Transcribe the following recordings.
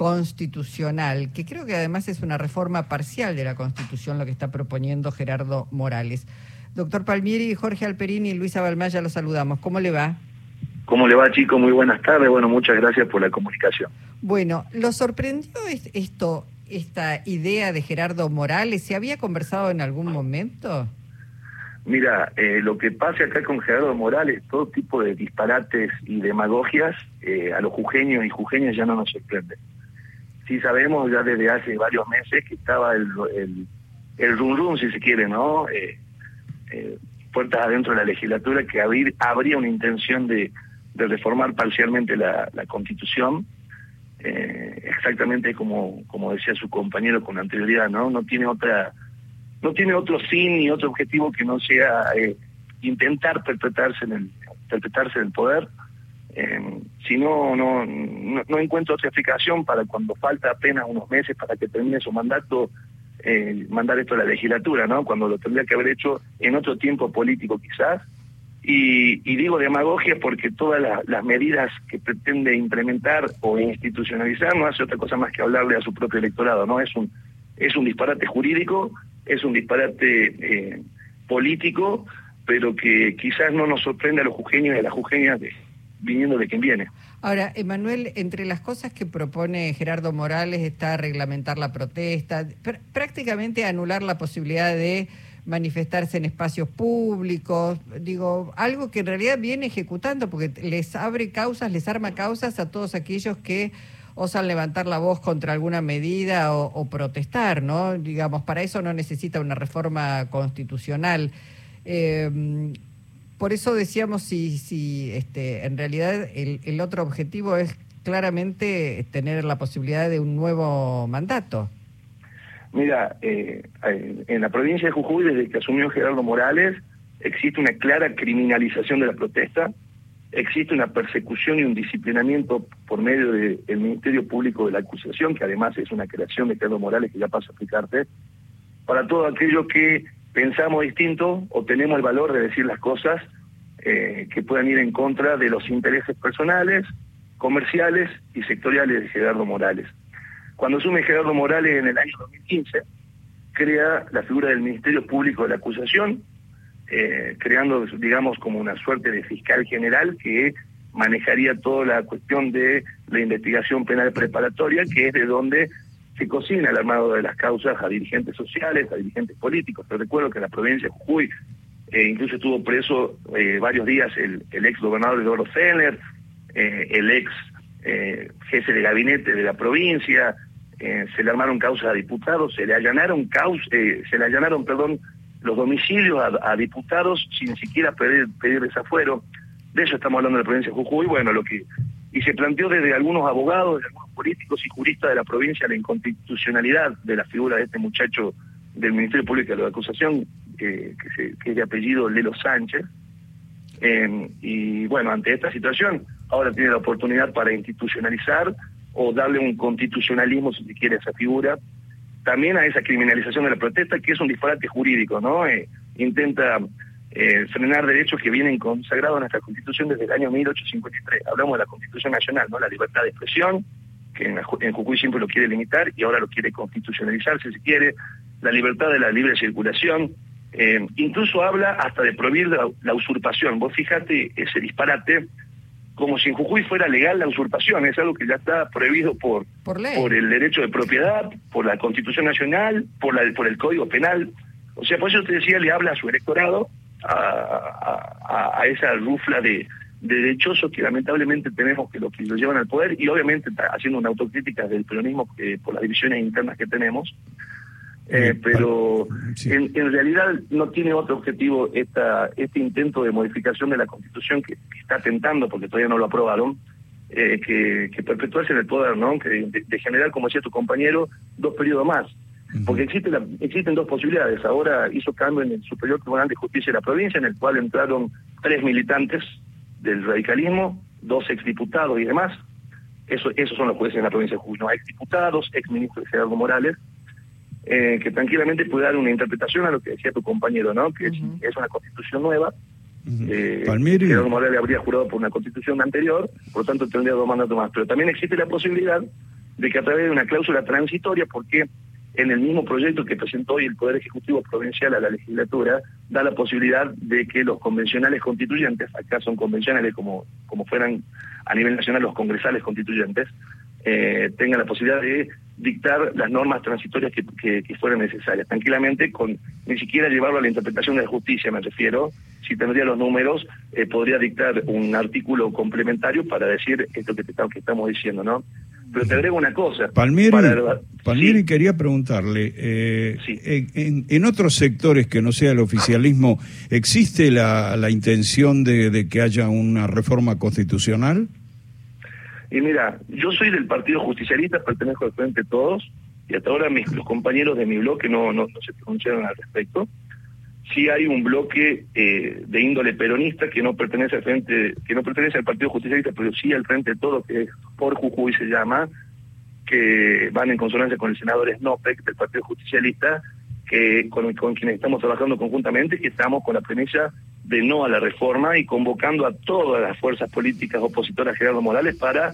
constitucional, que creo que además es una reforma parcial de la Constitución lo que está proponiendo Gerardo Morales. Doctor Palmieri, Jorge Alperini y Luisa Balmaya los saludamos. ¿Cómo le va? ¿Cómo le va, chico? Muy buenas tardes. Bueno, muchas gracias por la comunicación. Bueno, ¿lo sorprendió esto, esta idea de Gerardo Morales? ¿Se había conversado en algún momento? Mira, eh, lo que pasa acá con Gerardo Morales, todo tipo de disparates y demagogias, eh, a los jujeños y jujeñas ya no nos sorprende. Sí sabemos ya desde hace varios meses que estaba el, el, rum rum, si se quiere, ¿no? Eh, eh, puertas adentro de la legislatura, que habría una intención de, de reformar parcialmente la, la Constitución, eh, exactamente como, como decía su compañero con anterioridad, ¿no? No tiene otra no tiene otro fin ni otro objetivo que no sea eh, intentar perpetrarse en el perpetrarse en el poder eh, si no, no, no, encuentro otra explicación para cuando falta apenas unos meses para que termine su mandato eh, mandar esto a la legislatura, ¿no? Cuando lo tendría que haber hecho en otro tiempo político quizás. Y, digo demagogia porque todas las medidas que pretende implementar o institucionalizar no hace otra cosa más que hablarle a su propio electorado, ¿no? Es un, es un disparate jurídico es un disparate eh, político, pero que quizás no nos sorprende a los jujeños y a las jujeñas viniendo de quien viene. Ahora, Emanuel, entre las cosas que propone Gerardo Morales está reglamentar la protesta, prácticamente anular la posibilidad de manifestarse en espacios públicos, digo, algo que en realidad viene ejecutando porque les abre causas, les arma causas a todos aquellos que osan levantar la voz contra alguna medida o, protestar, ¿no? Digamos, para eso no necesita una reforma constitucional. Eh, por eso decíamos si, si este, en realidad el, otro objetivo es claramente tener la posibilidad de un nuevo mandato. Mira, eh, en la provincia de Jujuy, desde que asumió Gerardo Morales, existe una clara criminalización de la protesta, existe una persecución y un disciplinamiento por medio del Ministerio Público de la Acusación, que además es una creación de Carlos Morales que ya pasa a explicarte, para todo aquello que pensamos distinto o tenemos el valor de decir las cosas eh, que puedan ir en contra de los intereses personales, comerciales y sectoriales de Gerardo Morales. Cuando asume Gerardo Morales en el año 2015, crea la figura del Ministerio Público de la Acusación, eh, creando, digamos, como una suerte de fiscal general que manejaría toda la cuestión de la investigación penal preparatoria, que es de donde se cocina el armado de las causas a dirigentes sociales, a dirigentes políticos. Te recuerdo que en la provincia de Jujuy eh, incluso estuvo preso eh, varios días el, ex gobernador Eduardo Feller, el ex jefe de gabinete de la provincia, se le armaron causas a diputados, se le allanaron causas, se le allanaron, perdón, los domicilios a, diputados sin siquiera pedir, pedir desafuero. De eso estamos hablando de la provincia de Jujuy. Bueno, lo que y se planteó desde algunos abogados, de algunos políticos y juristas de la provincia la inconstitucionalidad de la figura de este muchacho del Ministerio Público de la Acusación, que, es de apellido Lelo Sánchez. Em, y bueno, ante esta situación, ahora tiene la oportunidad para institucionalizar o darle un constitucionalismo, si se quiere, a esa figura, también a esa criminalización de la protesta, que es un disparate jurídico, ¿no? Eh, intenta eh, frenar derechos que vienen consagrados en nuestra Constitución desde el año 1853. Hablamos de la Constitución Nacional, ¿no? La libertad de expresión, que en, Jujuy siempre lo quiere limitar y ahora lo quiere constitucionalizar, si se quiere, la libertad de la libre circulación, eh, incluso habla hasta de prohibir la, la, usurpación. Vos fijate ese disparate como si en Jujuy fuera legal la usurpación, es algo que ya está prohibido por, por, el derecho de propiedad, por la Constitución Nacional, por, la, por el Código Penal. O sea, por eso te decía, le habla a su electorado, a, esa rufla de, de derechosos que lamentablemente tenemos que los que lo llevan al poder y obviamente haciendo una autocrítica del peronismo eh, por las divisiones internas que tenemos. Eh, pero en, realidad no tiene otro objetivo esta, este intento de modificación de la Constitución que, está tentando, porque todavía no lo aprobaron, eh, que, que perpetuarse en el poder, ¿no? Que de, generar, como decía tu compañero, dos periodos más. Porque existe la, existen dos posibilidades. Ahora hizo cambio en el Superior Tribunal de Justicia de la provincia, en el cual entraron tres militantes del radicalismo, dos exdiputados y demás. Eso, esos son los jueces en la provincia de Jujuy, ¿no? Exdiputados, exministros de Gerardo Morales, eh, que tranquilamente puede dar una interpretación a lo que decía tu compañero, ¿no? Que es, una constitución nueva. Eh, Morales habría jurado por una constitución anterior, por lo tanto tendría dos mandatos más. Pero también existe la posibilidad de que a través de una cláusula transitoria, porque en el mismo proyecto que presentó hoy el Poder Ejecutivo Provincial a la legislatura, da la posibilidad de que los convencionales constituyentes, acá son convencionales como, como fueran a nivel nacional los congresales constituyentes, eh, tengan la posibilidad de dictar las normas transitorias que, que, fueran necesarias, tranquilamente, con ni siquiera llevarlo a la interpretación de la justicia, me refiero, si tendría los números, eh, podría dictar un artículo complementario para decir esto que, que estamos diciendo, ¿no? Pero te agrego una cosa. Palmieri, quería preguntarle, eh, en, otros sectores que no sea el oficialismo, ¿existe la, la intención de, de, que haya una reforma constitucional? Y mira, yo soy del Partido Justicialista, pertenezco al Frente Todos, y hasta ahora mis, los compañeros de mi bloque no, no, no se pronunciaron al respecto sí hay un bloque eh, de índole peronista que no pertenece al frente, que no pertenece al Partido Justicialista, pero sí al frente de todo, que es por Jujuy se llama, que van en consonancia con el senador Snopek del Partido Justicialista, que con, con quienes estamos trabajando conjuntamente, que estamos con la premisa de no a la reforma y convocando a todas las fuerzas políticas opositoras a Gerardo Morales para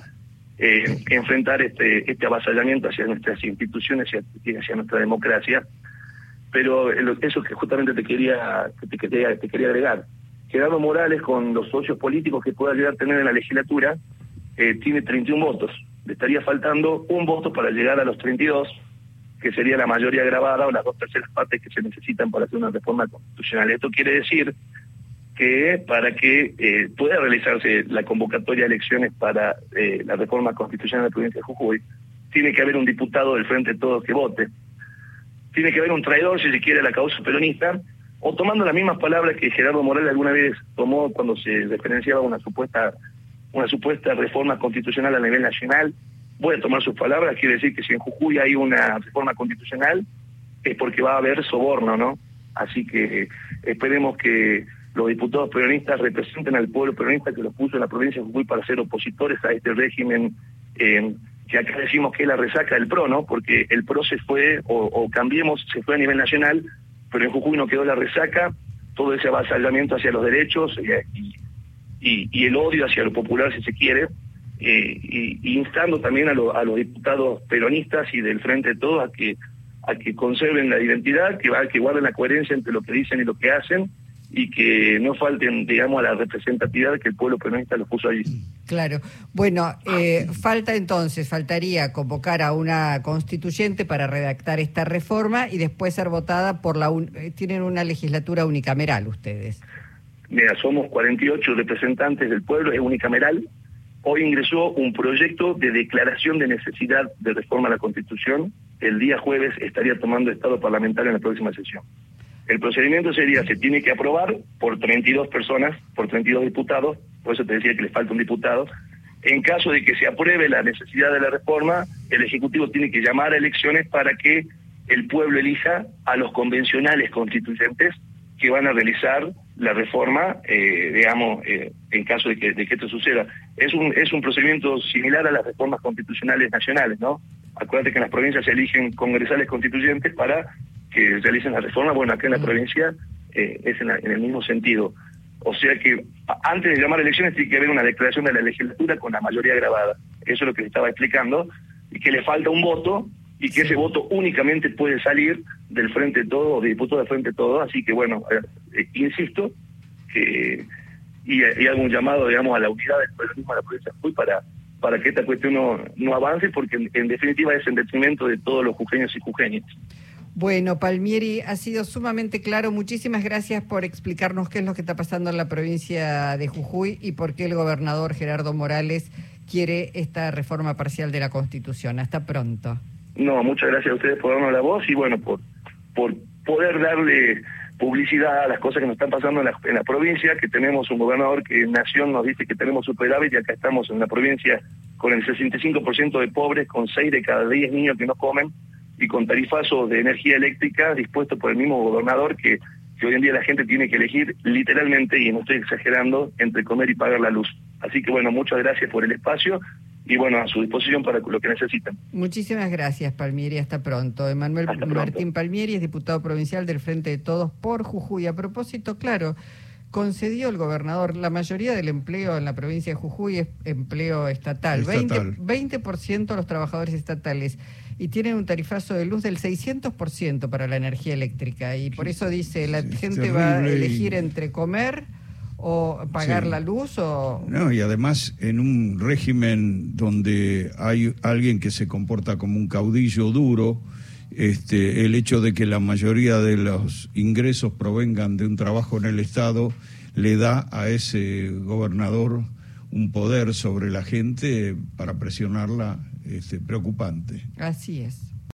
eh, enfrentar este, este avasallamiento hacia nuestras instituciones y hacia nuestra democracia pero eso que justamente te quería, te, quería, te quería agregar. Gerardo Morales, con los socios políticos que pueda llegar a tener en la legislatura, eh, tiene 31 votos. Le estaría faltando un voto para llegar a los 32, que sería la mayoría grabada o las dos terceras partes que se necesitan para hacer una reforma constitucional. Esto quiere decir que para que eh, pueda realizarse la convocatoria de elecciones para eh, la reforma constitucional de la provincia de Jujuy, tiene que haber un diputado del Frente de Todos que vote tiene que haber un traidor, si se quiere, a la causa peronista, o tomando las mismas palabras que Gerardo Morales alguna vez tomó cuando se referenciaba una supuesta, una supuesta reforma constitucional a nivel nacional. Voy a tomar sus palabras, quiere decir que si en Jujuy hay una reforma constitucional, es porque va a haber soborno, ¿no? Así que esperemos que los diputados peronistas representen al pueblo peronista que los puso en la provincia de Jujuy para ser opositores a este régimen eh, que acá decimos que es la resaca del PRO, ¿no? Porque el PRO se fue, o, cambiemos, se fue a nivel nacional, pero en Jujuy no quedó la resaca, todo ese avasallamiento hacia los derechos y, el odio hacia lo popular, si se quiere, eh, y, instando también a, a los diputados peronistas y del Frente de Todos a que a que conserven la identidad, que, va, que guarden la coherencia entre lo que dicen y lo que hacen, y que no falten, digamos, a la representatividad que el pueblo peronista lo puso allí. Claro. Bueno, eh, falta entonces, faltaría convocar a una constituyente para redactar esta reforma y después ser votada por la... Eh, tienen una legislatura unicameral ustedes. Mira, somos 48 representantes del pueblo, es unicameral. Hoy ingresó un proyecto de declaración de necesidad de reforma a la Constitución. El día jueves estaría tomando estado parlamentario en la próxima sesión. El procedimiento sería, se tiene que aprobar por 32 personas, por 32 diputados, por eso te decía que le falta un diputado. En caso de que se apruebe la necesidad de la reforma, el Ejecutivo tiene que llamar a elecciones para que el pueblo elija a los convencionales constituyentes que van a realizar la reforma, eh, digamos, eh, en caso de que, de que esto suceda. Es un, es un procedimiento similar a las reformas constitucionales nacionales, ¿no? Acuérdate que en las provincias se eligen congresales constituyentes para que realicen la reforma, bueno, acá en la provincia eh, es en, el mismo sentido. O sea que antes de llamar elecciones tiene que haber una declaración de la legislatura con la mayoría grabada. Eso es lo que le estaba explicando, y que le falta un voto y que ese voto únicamente puede salir del Frente Todo o de diputados del Frente Todo. Así que bueno, eh, insisto, que y, y, hago un llamado, digamos, a la unidad del peronismo de la provincia de Jujuy para, para que esta cuestión no, no avance, porque en, en definitiva es en detrimento de todos los jujeños y jujeñas. Bueno, Palmieri, ha sido sumamente claro. Muchísimas gracias por explicarnos qué es lo que está pasando en la provincia de Jujuy y por qué el gobernador Gerardo Morales quiere esta reforma parcial de la Constitución. Hasta pronto. No, muchas gracias a ustedes por darnos la voz y bueno, por, por poder darle publicidad a las cosas que nos están pasando en la, en la provincia, que tenemos un gobernador que en Nación nos dice que tenemos superávit y acá estamos en la provincia con el 65% de pobres, con 6 de cada 10 niños que no comen y con tarifazos de energía eléctrica dispuestos por el mismo gobernador que, que hoy en día la gente tiene que elegir literalmente, y no estoy exagerando, entre comer y pagar la luz. Así que bueno, muchas gracias por el espacio y bueno, a su disposición para lo que necesitan. Muchísimas gracias, Palmieri. Hasta pronto. Emanuel Martín Palmieri es diputado provincial del Frente de Todos por Jujuy. A propósito, claro, concedió el gobernador, la mayoría del empleo en la provincia de Jujuy es empleo estatal, 20%, 20 de los trabajadores estatales y tienen un tarifazo de luz del 600% para la energía eléctrica y por eso dice, la gente va a elegir entre comer o pagar la luz o... No, y además en un régimen donde hay alguien que se comporta como un caudillo duro, este, el hecho de que la mayoría de los ingresos provengan de un trabajo en el Estado le da a ese gobernador un poder sobre la gente para presionarla este, preocupante. Así es.